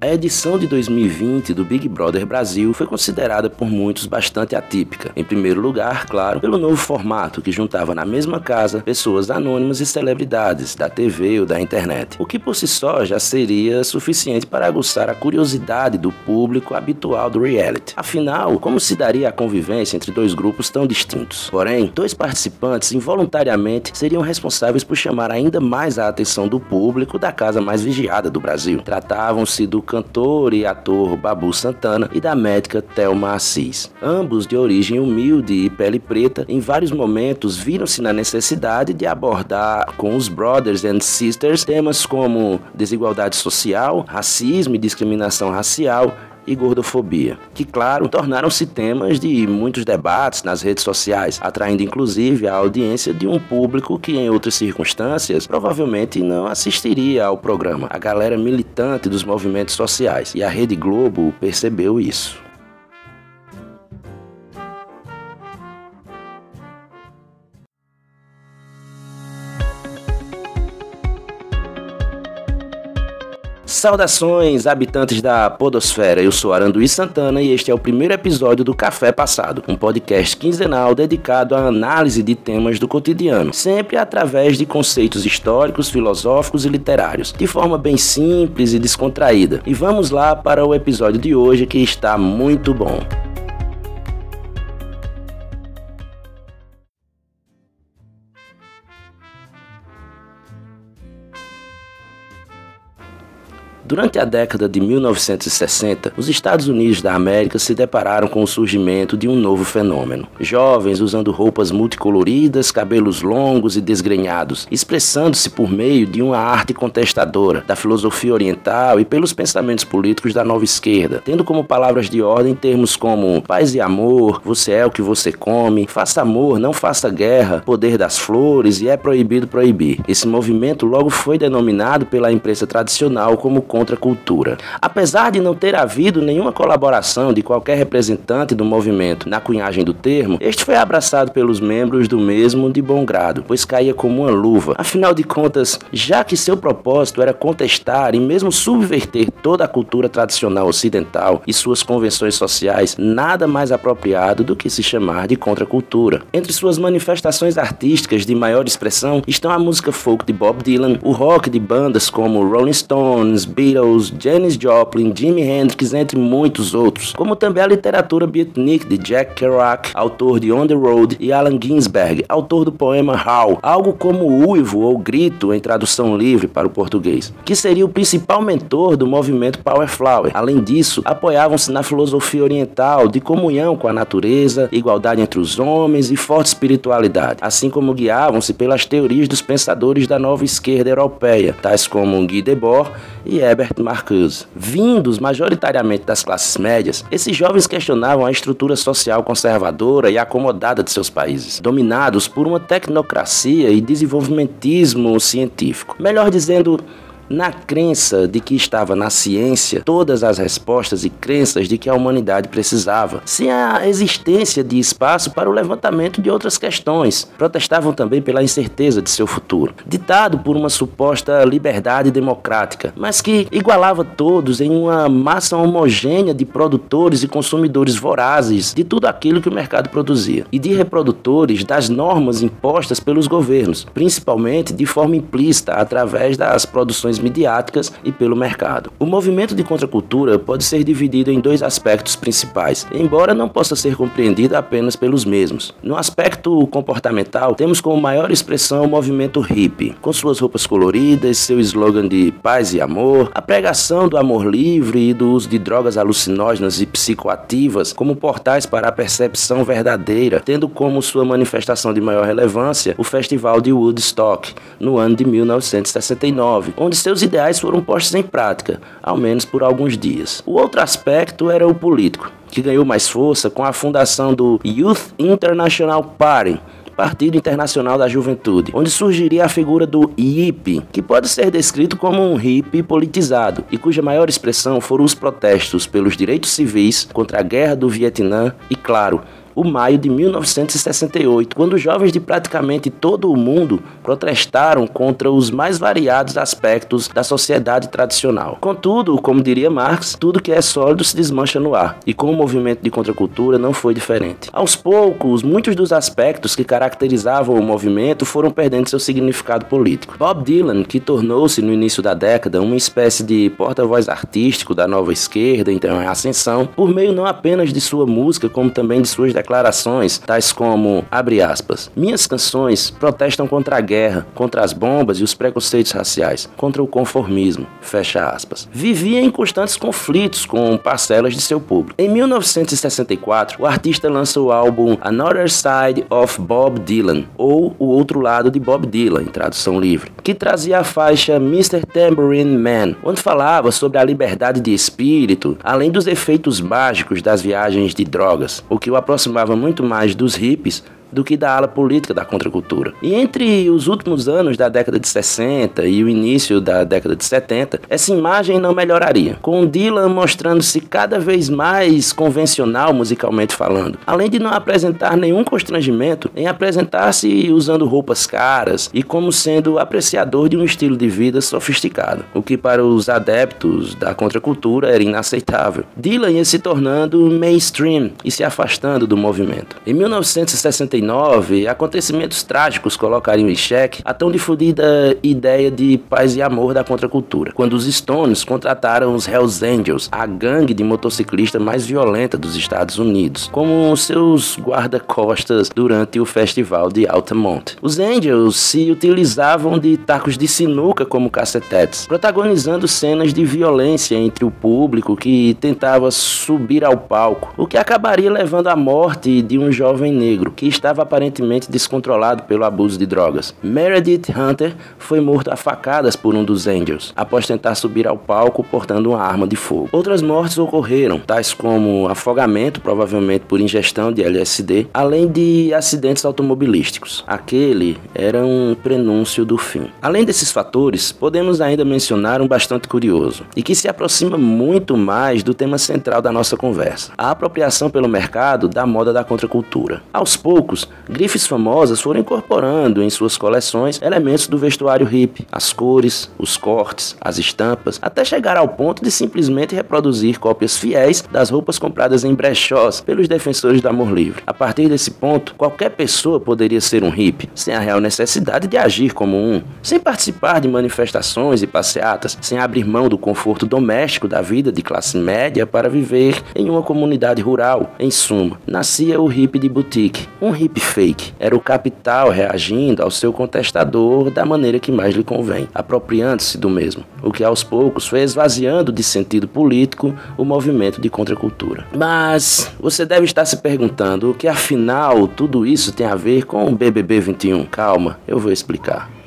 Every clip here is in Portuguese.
A edição de 2020 do Big Brother Brasil foi considerada por muitos bastante atípica. Em primeiro lugar, claro, pelo novo formato que juntava na mesma casa pessoas anônimas e celebridades da TV ou da internet, o que por si só já seria suficiente para aguçar a curiosidade do público habitual do reality. Afinal, como se daria a convivência entre dois grupos tão distintos? Porém, dois participantes involuntariamente seriam responsáveis por chamar ainda mais a atenção do público da casa mais vigiada do Brasil. Tratavam-se do cantor e ator Babu Santana e da médica Thelma Assis. Ambos de origem humilde e pele preta, em vários momentos viram-se na necessidade de abordar com os brothers and sisters temas como desigualdade social, racismo e discriminação racial, e gordofobia, que, claro, tornaram-se temas de muitos debates nas redes sociais, atraindo inclusive a audiência de um público que, em outras circunstâncias, provavelmente não assistiria ao programa, a galera militante dos movimentos sociais, e a Rede Globo percebeu isso. Saudações, habitantes da Podosfera. Eu sou Aranduí Santana e este é o primeiro episódio do Café Passado, um podcast quinzenal dedicado à análise de temas do cotidiano, sempre através de conceitos históricos, filosóficos e literários, de forma bem simples e descontraída. E vamos lá para o episódio de hoje que está muito bom. Durante a década de 1960, os Estados Unidos da América se depararam com o surgimento de um novo fenômeno. Jovens usando roupas multicoloridas, cabelos longos e desgrenhados, expressando-se por meio de uma arte contestadora da filosofia oriental e pelos pensamentos políticos da nova esquerda, tendo como palavras de ordem termos como paz e amor, você é o que você come, faça amor, não faça guerra, poder das flores e é proibido proibir. Esse movimento logo foi denominado pela imprensa tradicional como cultura. Apesar de não ter havido nenhuma colaboração de qualquer representante do movimento na cunhagem do termo, este foi abraçado pelos membros do mesmo de bom grado, pois caía como uma luva. Afinal de contas, já que seu propósito era contestar e mesmo subverter toda a cultura tradicional ocidental e suas convenções sociais, nada mais apropriado do que se chamar de contracultura. Entre suas manifestações artísticas de maior expressão estão a música folk de Bob Dylan, o rock de bandas como Rolling Stones, Beatles, Beatles, Janis Joplin, Jimi Hendrix, entre muitos outros, como também a literatura beatnik de Jack Kerouac, autor de On the Road, e Allen Ginsberg, autor do poema How, algo como uivo ou grito em tradução livre para o português, que seria o principal mentor do movimento Power Flower. Além disso, apoiavam-se na filosofia oriental de comunhão com a natureza, igualdade entre os homens e forte espiritualidade, assim como guiavam-se pelas teorias dos pensadores da nova esquerda europeia, tais como Guy Debord e Herbert Marcuse. Vindos majoritariamente das classes médias, esses jovens questionavam a estrutura social conservadora e acomodada de seus países, dominados por uma tecnocracia e desenvolvimentismo científico. Melhor dizendo, na crença de que estava na ciência todas as respostas e crenças de que a humanidade precisava, sem a existência de espaço para o levantamento de outras questões. Protestavam também pela incerteza de seu futuro, ditado por uma suposta liberdade democrática, mas que igualava todos em uma massa homogênea de produtores e consumidores vorazes de tudo aquilo que o mercado produzia, e de reprodutores das normas impostas pelos governos, principalmente de forma implícita através das produções midiáticas e pelo mercado. O movimento de contracultura pode ser dividido em dois aspectos principais, embora não possa ser compreendido apenas pelos mesmos. No aspecto comportamental, temos como maior expressão o movimento hippie, com suas roupas coloridas, seu slogan de paz e amor, a pregação do amor livre e do uso de drogas alucinógenas e psicoativas como portais para a percepção verdadeira, tendo como sua manifestação de maior relevância o Festival de Woodstock, no ano de 1969, onde seus ideais foram postos em prática, ao menos por alguns dias. O outro aspecto era o político, que ganhou mais força com a fundação do Youth International Party, Partido Internacional da Juventude, onde surgiria a figura do hippie, que pode ser descrito como um hippie politizado e cuja maior expressão foram os protestos pelos direitos civis contra a guerra do Vietnã e, claro, o maio de 1968, quando jovens de praticamente todo o mundo protestaram contra os mais variados aspectos da sociedade tradicional. Contudo, como diria Marx, tudo que é sólido se desmancha no ar, e com o movimento de contracultura não foi diferente. Aos poucos, muitos dos aspectos que caracterizavam o movimento foram perdendo seu significado político. Bob Dylan, que tornou-se no início da década uma espécie de porta-voz artístico da nova esquerda, então em ascensão, por meio não apenas de sua música, como também de suas tais como, abre aspas, minhas canções protestam contra a guerra, contra as bombas e os preconceitos raciais, contra o conformismo, fecha aspas. Vivia em constantes conflitos com parcelas de seu público. Em 1964, o artista lança o álbum Another Side of Bob Dylan, ou O Outro Lado de Bob Dylan, em tradução livre, que trazia a faixa Mr. Tambourine Man, onde falava sobre a liberdade de espírito, além dos efeitos mágicos das viagens de drogas, o que o aproximava muito mais dos hippies do que da ala política da contracultura. E entre os últimos anos da década de 60 e o início da década de 70, essa imagem não melhoraria, com Dylan mostrando-se cada vez mais convencional musicalmente falando, além de não apresentar nenhum constrangimento em apresentar-se usando roupas caras e como sendo apreciador de um estilo de vida sofisticado, o que para os adeptos da contracultura era inaceitável. Dylan ia se tornando mainstream e se afastando do movimento. Em 1969 acontecimentos trágicos colocariam em xeque a tão difundida ideia de paz e amor da contracultura, quando os Stones contrataram os Hells Angels, a gangue de motociclistas mais violenta dos Estados Unidos, como seus guarda-costas durante o festival de Altamont. Os Angels se utilizavam de tacos de sinuca como cacetetes, protagonizando cenas de violência entre o público que tentava subir ao palco, o que acabaria levando à morte de um jovem negro que estava estava aparentemente descontrolado pelo abuso de drogas. Meredith Hunter foi morto a facadas por um dos Angels, após tentar subir ao palco portando uma arma de fogo. Outras mortes ocorreram, tais como afogamento, provavelmente por ingestão de LSD, além de acidentes automobilísticos. Aquele era um prenúncio do fim. Além desses fatores, podemos ainda mencionar um bastante curioso e que se aproxima muito mais do tema central da nossa conversa: a apropriação pelo mercado da moda da contracultura. Aos poucos, grifes famosas foram incorporando em suas coleções elementos do vestuário hippie, as cores, os cortes, as estampas, até chegar ao ponto de simplesmente reproduzir cópias fiéis das roupas compradas em brechós pelos defensores do amor livre. A partir desse ponto, qualquer pessoa poderia ser um hippie, sem a real necessidade de agir como um, sem participar de manifestações e passeatas, sem abrir mão do conforto doméstico da vida de classe média para viver em uma comunidade rural. Em suma, nascia o hippie de boutique, um hippie fake era o capital reagindo ao seu contestador da maneira que mais lhe convém, apropriando-se do mesmo, o que aos poucos foi esvaziando de sentido político o movimento de contracultura. Mas você deve estar se perguntando o que afinal tudo isso tem a ver com o BBB 21. Calma, eu vou explicar.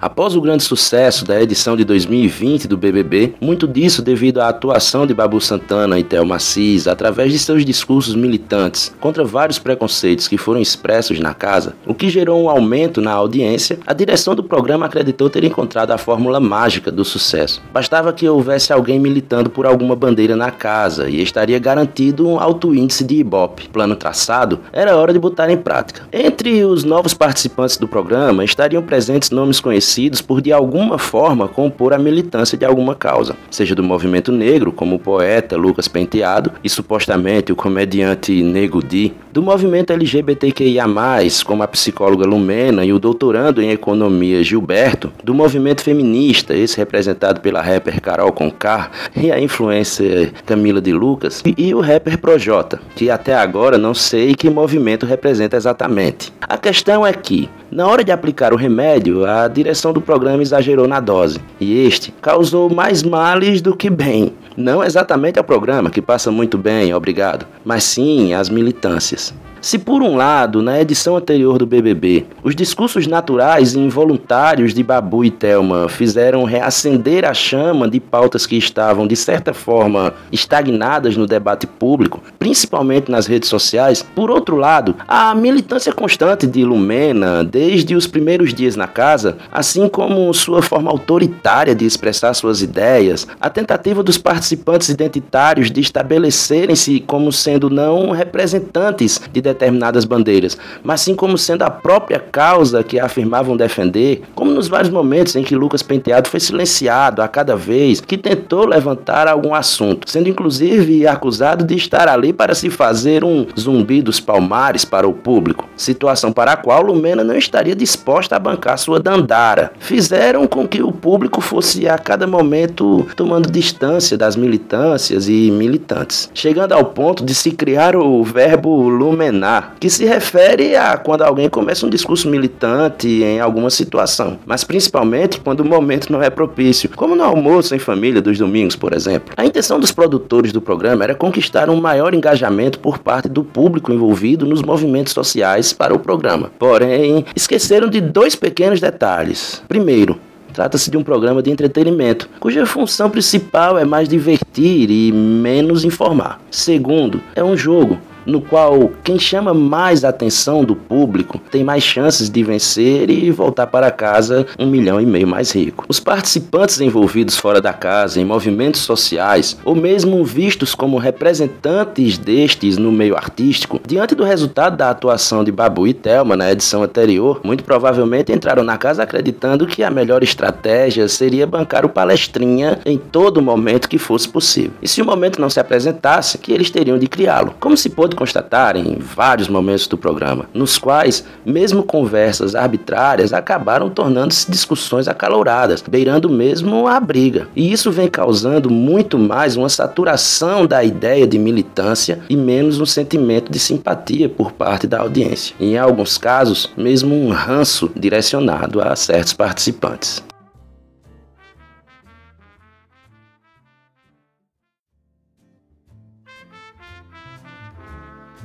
Após o grande sucesso da edição de 2020 do BBB, muito disso devido à atuação de Babu Santana e Thelma Assis através de seus discursos militantes contra vários preconceitos que foram expressos na casa, o que gerou um aumento na audiência, a direção do programa acreditou ter encontrado a fórmula mágica do sucesso. Bastava que houvesse alguém militando por alguma bandeira na casa e estaria garantido um alto índice de ibope. Plano traçado, era hora de botar em prática. Entre os novos participantes do programa estariam presentes nomes conhecidos por de alguma forma compor a militância de alguma causa, seja do movimento negro, como o poeta Lucas Penteado e supostamente o comediante Nego Di, do movimento LGBTQIA+, como a psicóloga Lumena e o doutorando em economia Gilberto, do movimento feminista, esse representado pela rapper Carol Conká e a influencer Camila de Lucas, e o rapper Projota, que até agora não sei que movimento representa exatamente. A questão é que na hora de aplicar o remédio, a direção do programa exagerou na dose, e este causou mais males do que bem. Não exatamente ao programa, que passa muito bem, obrigado, mas sim às militâncias. Se por um lado, na edição anterior do BBB, os discursos naturais e involuntários de Babu e Telma fizeram reacender a chama de pautas que estavam, de certa forma, estagnadas no debate público, principalmente nas redes sociais, por outro lado, a militância constante de Lumena, desde os primeiros dias na casa, assim como sua forma autoritária de expressar suas ideias, a tentativa dos participantes identitários de estabelecerem-se como sendo não representantes de determinadas bandeiras, mas sim como sendo a própria causa que afirmavam defender, como nos vários momentos em que Lucas Penteado foi silenciado a cada vez que tentou levantar algum assunto, sendo inclusive acusado de estar ali para se fazer um zumbi dos palmares para o público, situação para a qual Lumena não estaria disposta a bancar sua dandara. Fizeram com que o público fosse a cada momento tomando distância das militâncias e militantes, chegando ao ponto de se criar o verbo lumenar, que se refere a quando alguém começa um discurso militante em alguma situação, mas principalmente quando o momento não é propício, como no almoço em família dos domingos, por exemplo. A intenção dos produtores do programa era conquistar um maior engajamento por parte do público envolvido nos movimentos sociais para o programa. Porém, esqueceram de dois pequenos detalhes. Primeiro, Trata-se de um programa de entretenimento, cuja função principal é mais divertir e menos informar. Segundo, é um jogo, no qual quem chama mais atenção do público tem mais chances de vencer e voltar para casa um milhão e meio mais rico. Os participantes envolvidos fora da casa em movimentos sociais, ou mesmo vistos como representantes destes no meio artístico, diante do resultado da atuação de Babu e Thelma na edição anterior, muito provavelmente entraram na casa acreditando que a melhor estratégia seria bancar o palestrinha em todo momento que fosse possível. E se o momento não se apresentasse, que eles teriam de criá-lo. Como se pôde constatar em vários momentos do programa, nos quais, mesmo conversas arbitrárias acabaram tornando-se discussões acaloradas, beirando mesmo a briga. E isso vem causando muito mais uma saturação da ideia de militância e menos um sentimento de simpatia por parte da audiência. Em alguns casos, mesmo um ranço direcionado a certos participantes.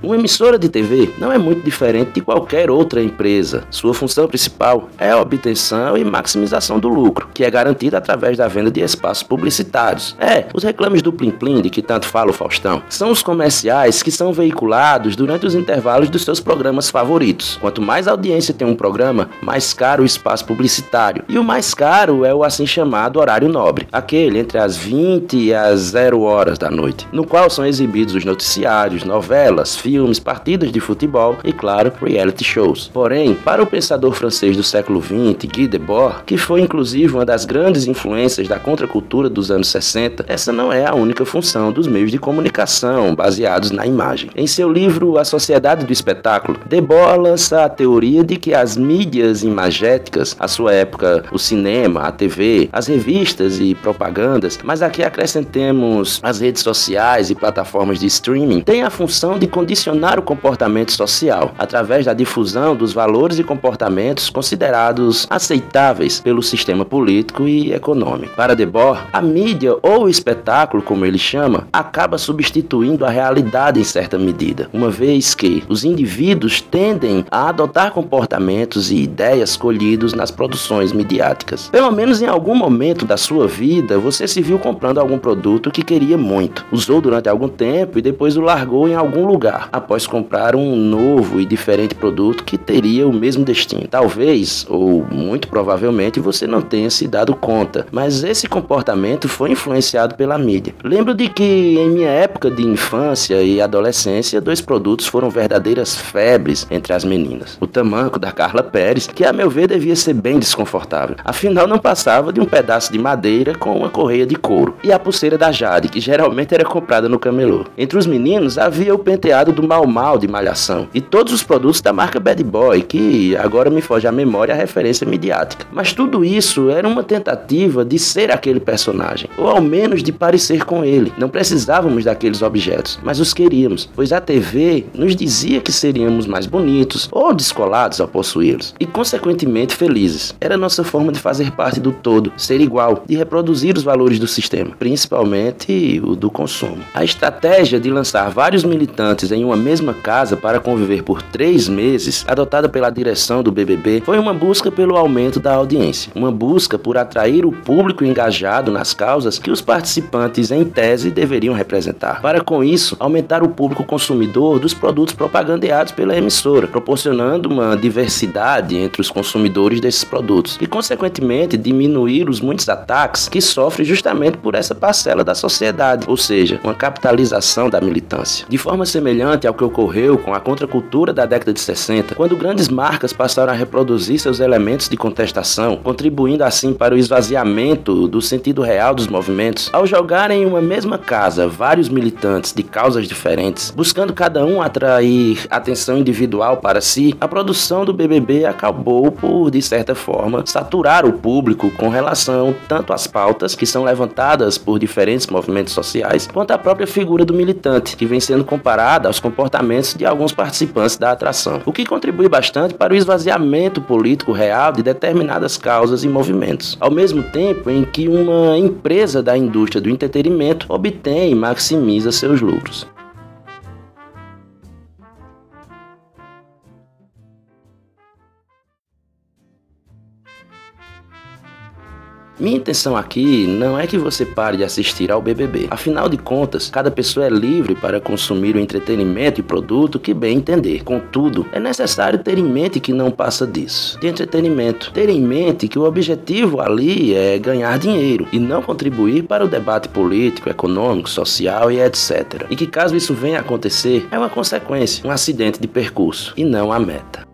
Uma emissora de TV não é muito diferente de qualquer outra empresa. Sua função principal é a obtenção e maximização do lucro, que é garantida através da venda de espaços publicitários. É, os reclames do Plim Plim de que tanto fala o Faustão são os comerciais que são veiculados durante os intervalos dos seus programas favoritos. Quanto mais audiência tem um programa, mais caro o espaço publicitário. E o mais caro é o assim chamado horário nobre, aquele entre as 20 e as 0 horas da noite, no qual são exibidos os noticiários, novelas, filmes filmes, partidas de futebol e, claro, reality shows. Porém, para o pensador francês do século XX, Guy Debord, que foi inclusive uma das grandes influências da contracultura dos anos 60, essa não é a única função dos meios de comunicação baseados na imagem. Em seu livro A Sociedade do Espetáculo, Debord lança a teoria de que as mídias imagéticas, à sua época o cinema, a TV, as revistas e propagandas, mas aqui acrescentemos as redes sociais e plataformas de streaming, têm a função de condicionar condicionar o comportamento social através da difusão dos valores e comportamentos considerados aceitáveis pelo sistema político e econômico. Para Debord, a mídia ou o espetáculo, como ele chama, acaba substituindo a realidade em certa medida, uma vez que os indivíduos tendem a adotar comportamentos e ideias colhidos nas produções midiáticas. Pelo menos em algum momento da sua vida, você se viu comprando algum produto que queria muito, usou durante algum tempo e depois o largou em algum lugar após comprar um novo e diferente produto que teria o mesmo destino. Talvez, ou muito provavelmente, você não tenha se dado conta, mas esse comportamento foi influenciado pela mídia. Lembro de que em minha época de infância e adolescência, dois produtos foram verdadeiras febres entre as meninas. O tamanco da Carla Pérez, que a meu ver devia ser bem desconfortável, afinal não passava de um pedaço de madeira com uma correia de couro, e a pulseira da Jade, que geralmente era comprada no camelô. Entre os meninos havia o penteado do do Mal Mal de Malhação e todos os produtos da marca Bad Boy, que agora me foge à memória a referência midiática. Mas tudo isso era uma tentativa de ser aquele personagem, ou ao menos de parecer com ele. Não precisávamos daqueles objetos, mas os queríamos, pois a TV nos dizia que seríamos mais bonitos ou descolados ao possuí-los e, consequentemente, felizes. Era nossa forma de fazer parte do todo, ser igual, de reproduzir os valores do sistema, principalmente o do consumo. A estratégia de lançar vários militantes em um uma mesma casa para conviver por três meses, adotada pela direção do BBB, foi uma busca pelo aumento da audiência, uma busca por atrair o público engajado nas causas que os participantes, em tese, deveriam representar. Para com isso, aumentar o público consumidor dos produtos propagandeados pela emissora, proporcionando uma diversidade entre os consumidores desses produtos e, consequentemente, diminuir os muitos ataques que sofrem justamente por essa parcela da sociedade, ou seja, uma capitalização da militância. De forma semelhante ao que ocorreu com a contracultura da década de 60, quando grandes marcas passaram a reproduzir seus elementos de contestação, contribuindo assim para o esvaziamento do sentido real dos movimentos, ao jogarem em uma mesma casa vários militantes de causas diferentes, buscando cada um atrair atenção individual para si, a produção do BBB acabou por, de certa forma, saturar o público com relação tanto às pautas que são levantadas por diferentes movimentos sociais, quanto à própria figura do militante, que vem sendo comparada aos comportamentos de alguns participantes da atração, o que contribui bastante para o esvaziamento político real de determinadas causas e movimentos, ao mesmo tempo em que uma empresa da indústria do entretenimento obtém e maximiza seus lucros. Minha intenção aqui não é que você pare de assistir ao BBB. Afinal de contas, cada pessoa é livre para consumir o entretenimento e produto que bem entender. Contudo, é necessário ter em mente que não passa disso. De entretenimento. Ter em mente que o objetivo ali é ganhar dinheiro e não contribuir para o debate político, econômico, social e etc. E que caso isso venha a acontecer, é uma consequência, um acidente de percurso e não a meta.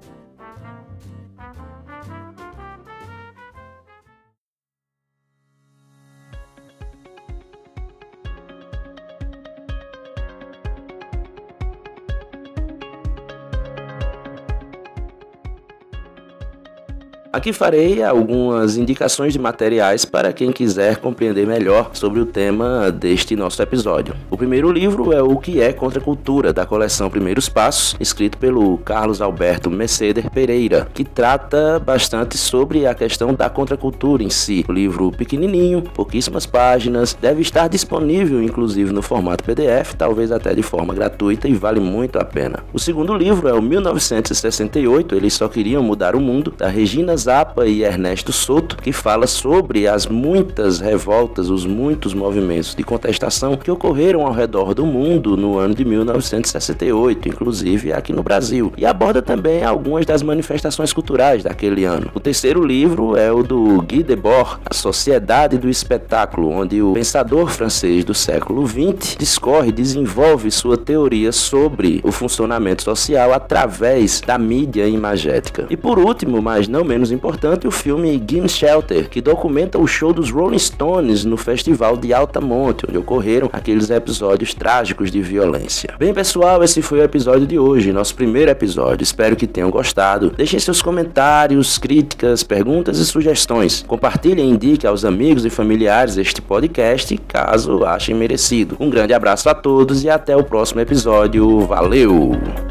Aqui farei algumas indicações de materiais para quem quiser compreender melhor sobre o tema deste nosso episódio. O primeiro livro é O que é Contracultura, da coleção Primeiros Passos, escrito pelo Carlos Alberto Mercedes Pereira, que trata bastante sobre a questão da contracultura em si. O livro pequenininho, pouquíssimas páginas, deve estar disponível inclusive no formato PDF, talvez até de forma gratuita e vale muito a pena. O segundo livro é o 1968, Eles Só Queriam Mudar o Mundo, da Regina Zappa e Ernesto Soto, que fala sobre as muitas revoltas, os muitos movimentos de contestação que ocorreram ao redor do mundo no ano de 1968, inclusive aqui no Brasil, e aborda também algumas das manifestações culturais daquele ano. O terceiro livro é o do Guy Debord, A Sociedade do Espetáculo, onde o pensador francês do século XX discorre desenvolve sua teoria sobre o funcionamento social através da mídia imagética. E por último, mas não menos importante o filme Game Shelter, que documenta o show dos Rolling Stones no festival de Altamonte, onde ocorreram aqueles episódios trágicos de violência. Bem, pessoal, esse foi o episódio de hoje, nosso primeiro episódio. Espero que tenham gostado. Deixem seus comentários, críticas, perguntas e sugestões. Compartilhem e indiquem aos amigos e familiares este podcast, caso achem merecido. Um grande abraço a todos e até o próximo episódio. Valeu!